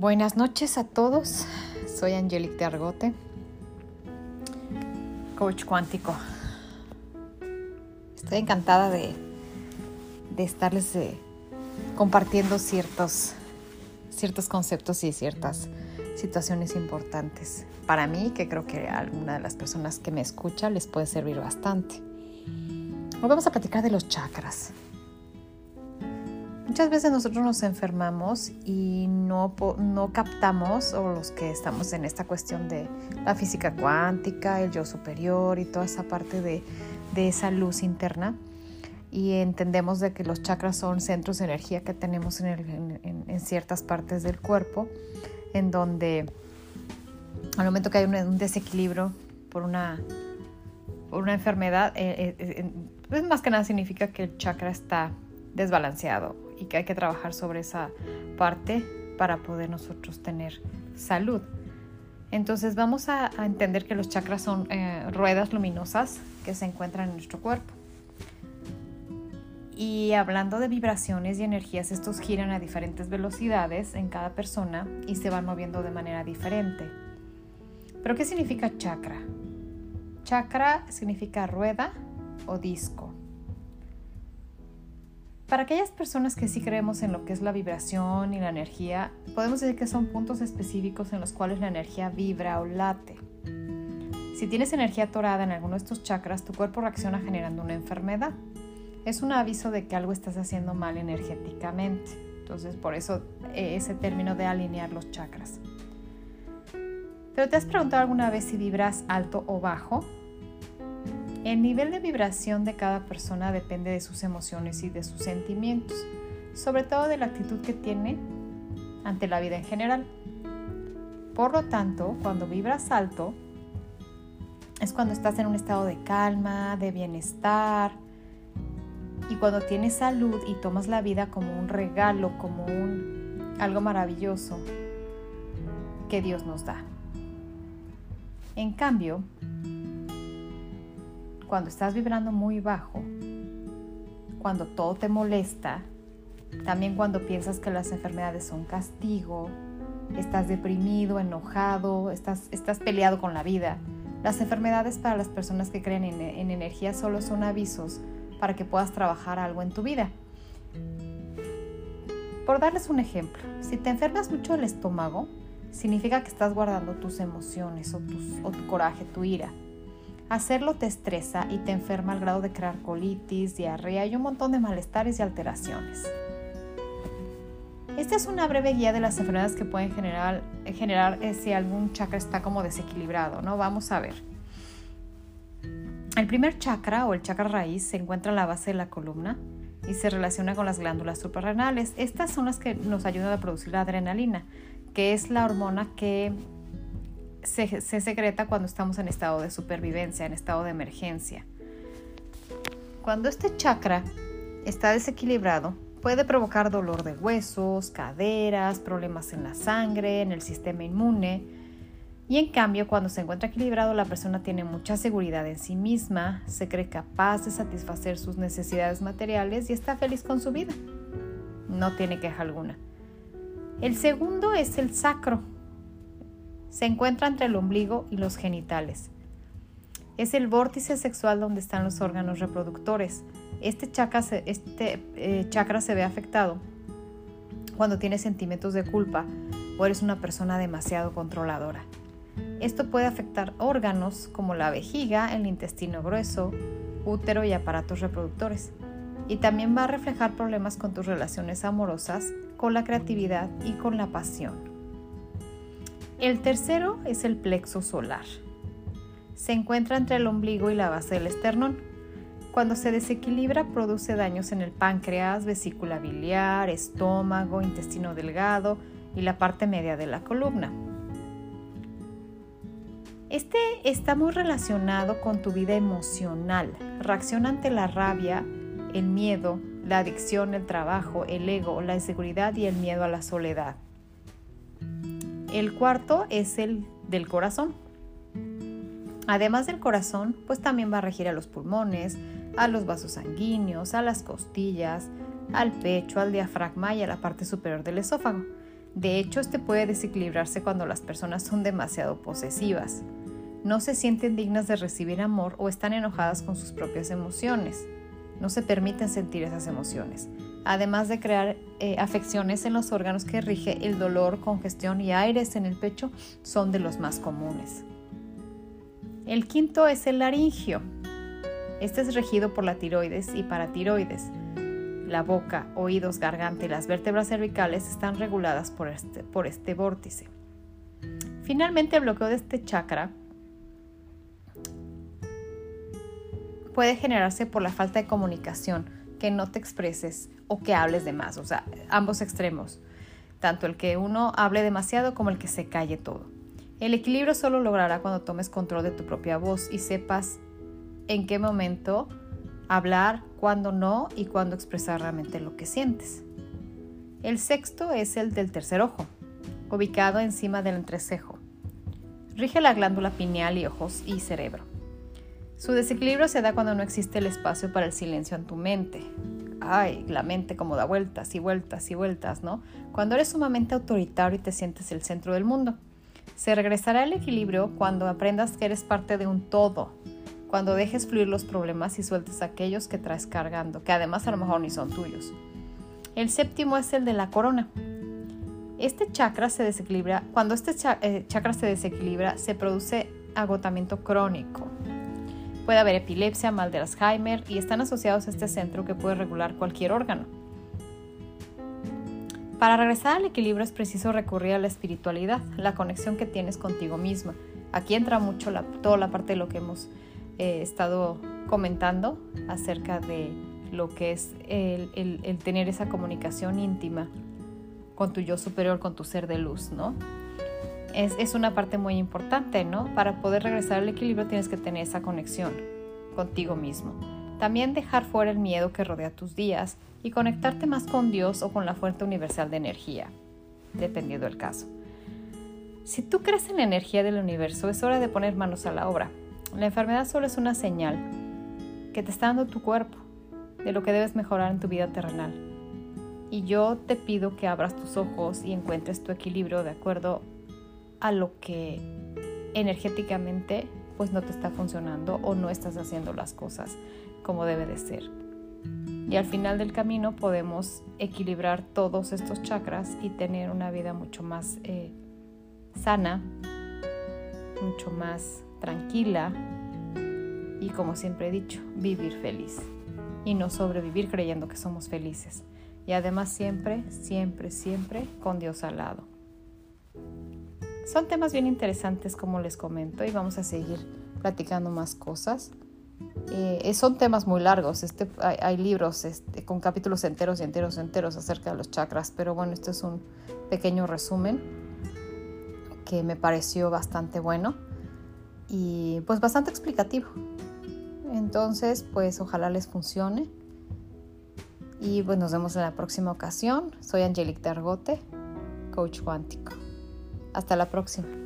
Buenas noches a todos. Soy Angelique de Argote, coach cuántico. Estoy encantada de, de estarles eh, compartiendo ciertos, ciertos conceptos y ciertas situaciones importantes para mí, que creo que a alguna de las personas que me escucha les puede servir bastante. Hoy vamos a platicar de los chakras. Muchas veces nosotros nos enfermamos y no, no captamos, o los que estamos en esta cuestión de la física cuántica, el yo superior y toda esa parte de, de esa luz interna, y entendemos de que los chakras son centros de energía que tenemos en, en, ciertas partes del cuerpo, en donde al momento que hay un, desequilibrio por una, por una enfermedad, eh, eh, eh, más que nada significa que el chakra está desbalanceado y que hay que trabajar sobre esa parte para poder nosotros tener salud. Entonces vamos a, entender que los chakras son eh, ruedas luminosas que se encuentran en nuestro cuerpo. Y hablando de vibraciones y energías, estos giran a diferentes velocidades en cada persona y se van moviendo de manera diferente. ¿Pero qué significa chakra? Chakra significa rueda o disco. Para aquellas personas que sí creemos en lo que es la vibración y la energía, podemos decir que son puntos específicos en los cuales la energía vibra o late. Si tienes energía atorada en alguno de estos chakras, tu cuerpo reacciona generando una enfermedad. Es un aviso de que algo estás haciendo mal energéticamente. Entonces, por eso eh, ese término de alinear los chakras. ¿Pero te has preguntado alguna vez si vibras alto o bajo? El nivel de vibración de cada persona depende de sus emociones y de sus sentimientos, sobre todo de la actitud que tiene ante la vida en general. Por lo tanto, cuando vibras alto, es cuando estás en un estado de calma, de bienestar, y cuando tienes salud y tomas la vida como un regalo, como un algo maravilloso que Dios nos da. En cambio, cuando estás vibrando muy bajo, cuando todo te molesta, también cuando piensas que las enfermedades son castigo, estás deprimido, enojado, estás, estás peleado con la vida. Las enfermedades para las personas que creen en, en energía solo son avisos para que puedas trabajar algo en tu vida. Por darles un ejemplo, si te enfermas mucho el estómago, significa que estás guardando tus emociones o, tus, o tu coraje, tu ira. Hacerlo te estresa y te enferma al grado de crear colitis, diarrea y un montón de malestares y alteraciones. Esta es una breve guía de las enfermedades que pueden generar, generar si algún chakra está como desequilibrado, ¿no? Vamos a ver. El primer chakra o el chakra raíz se encuentra en la base de la columna y se relaciona con las glándulas suprarrenales. Estas son las que nos ayudan a producir la adrenalina, que es la hormona que se, secreta cuando estamos en estado de supervivencia, en estado de emergencia. Cuando este chakra está desequilibrado, puede provocar dolor de huesos, caderas, problemas en la sangre, en el sistema inmune. Y en cambio, cuando se encuentra equilibrado, la persona tiene mucha seguridad en sí misma, se cree capaz de satisfacer sus necesidades materiales y está feliz con su vida. No tiene queja alguna. El segundo es el sacro, se encuentra entre el ombligo y los genitales. Es el vórtice sexual donde están los órganos reproductores. Este chakra se, este, eh, chakra se ve afectado cuando tienes sentimientos de culpa o eres una persona demasiado controladora. Esto puede afectar órganos como la vejiga, el intestino grueso, útero y aparatos reproductores. Y también va a reflejar problemas con tus relaciones amorosas, con la creatividad y con la pasión. El tercero es el plexo solar. Se encuentra entre el ombligo y la base del esternón. Cuando se desequilibra produce daños en el páncreas, vesícula biliar, estómago, intestino delgado y la parte media de la columna. Este está muy relacionado con tu vida emocional. Reacciona ante la rabia, el miedo, la adicción, el trabajo, el ego, la inseguridad y el miedo a la soledad. El cuarto es el del corazón. Además del corazón, pues también va a regir a los pulmones, a los vasos sanguíneos, a las costillas, al pecho, al diafragma y a la parte superior del esófago. De hecho, este puede desequilibrarse cuando las personas son demasiado posesivas, no se sienten dignas de recibir amor o están enojadas con sus propias emociones. No se permiten sentir esas emociones. Además de crear eh, afecciones en los órganos que rige, el dolor, congestión y aires en el pecho son de los más comunes. El quinto es el laringio. Este es regido por la tiroides y paratiroides. La boca, oídos, garganta y las vértebras cervicales están reguladas por este, por este vórtice. Finalmente, el bloqueo de este chakra puede generarse por la falta de comunicación, que no te expreses o que hables de más, o sea, ambos extremos, tanto el que uno hable demasiado como el que se calle todo. El equilibrio solo logrará cuando tomes control de tu propia voz y sepas en qué momento hablar, cuándo no y cuándo expresar realmente lo que sientes. El sexto es el del tercer ojo, ubicado encima del entrecejo. Rige la glándula pineal y ojos y cerebro. Su desequilibrio se da cuando no existe el espacio para el silencio en tu mente. Ay, la mente como da vueltas y vueltas y vueltas, ¿no? Cuando eres sumamente autoritario y te sientes el centro del mundo. Se regresará el equilibrio cuando aprendas que eres parte de un todo, cuando dejes fluir los problemas y sueltes aquellos que traes cargando, que además a lo mejor ni son tuyos. El séptimo es el de la corona. Este chakra se desequilibra, cuando este eh, chakra se desequilibra, se produce agotamiento crónico, Puede haber epilepsia, mal de Alzheimer y están asociados a este centro que puede regular cualquier órgano. Para regresar al equilibrio es preciso recurrir a la espiritualidad, la conexión que tienes contigo misma. Aquí entra mucho toda la parte de lo que hemos eh, estado comentando acerca de lo que es el tener esa comunicación íntima con tu yo superior, con tu ser de luz, ¿no? Es, una parte muy importante, ¿no? Para poder regresar al equilibrio tienes que tener esa conexión contigo mismo. También dejar fuera el miedo que rodea tus días y conectarte más con Dios o con la fuente universal de energía, dependiendo del caso. Si tú crees en la energía del universo, es hora de poner manos a la obra. La enfermedad solo es una señal que te está dando tu cuerpo de lo que debes mejorar en tu vida terrenal. Y yo te pido que abras tus ojos y encuentres tu equilibrio de acuerdo a lo que energéticamente pues no te está funcionando o no estás haciendo las cosas como debe de ser. Y al final del camino podemos equilibrar todos estos chakras y tener una vida mucho más eh, sana, mucho más tranquila y como siempre he dicho, vivir feliz y no sobrevivir creyendo que somos felices. Y además siempre, siempre, siempre con Dios al lado. Son temas bien interesantes como les comento y vamos a seguir platicando más cosas. Eh, son temas muy largos, este, hay, libros este, con capítulos enteros y enteros enteros acerca de los chakras, pero bueno, este es un pequeño resumen que me pareció bastante bueno y pues bastante explicativo. Entonces, pues ojalá les funcione. Y pues nos vemos en la próxima ocasión. Soy Angelique Dargote, coach cuántico. Hasta la próxima.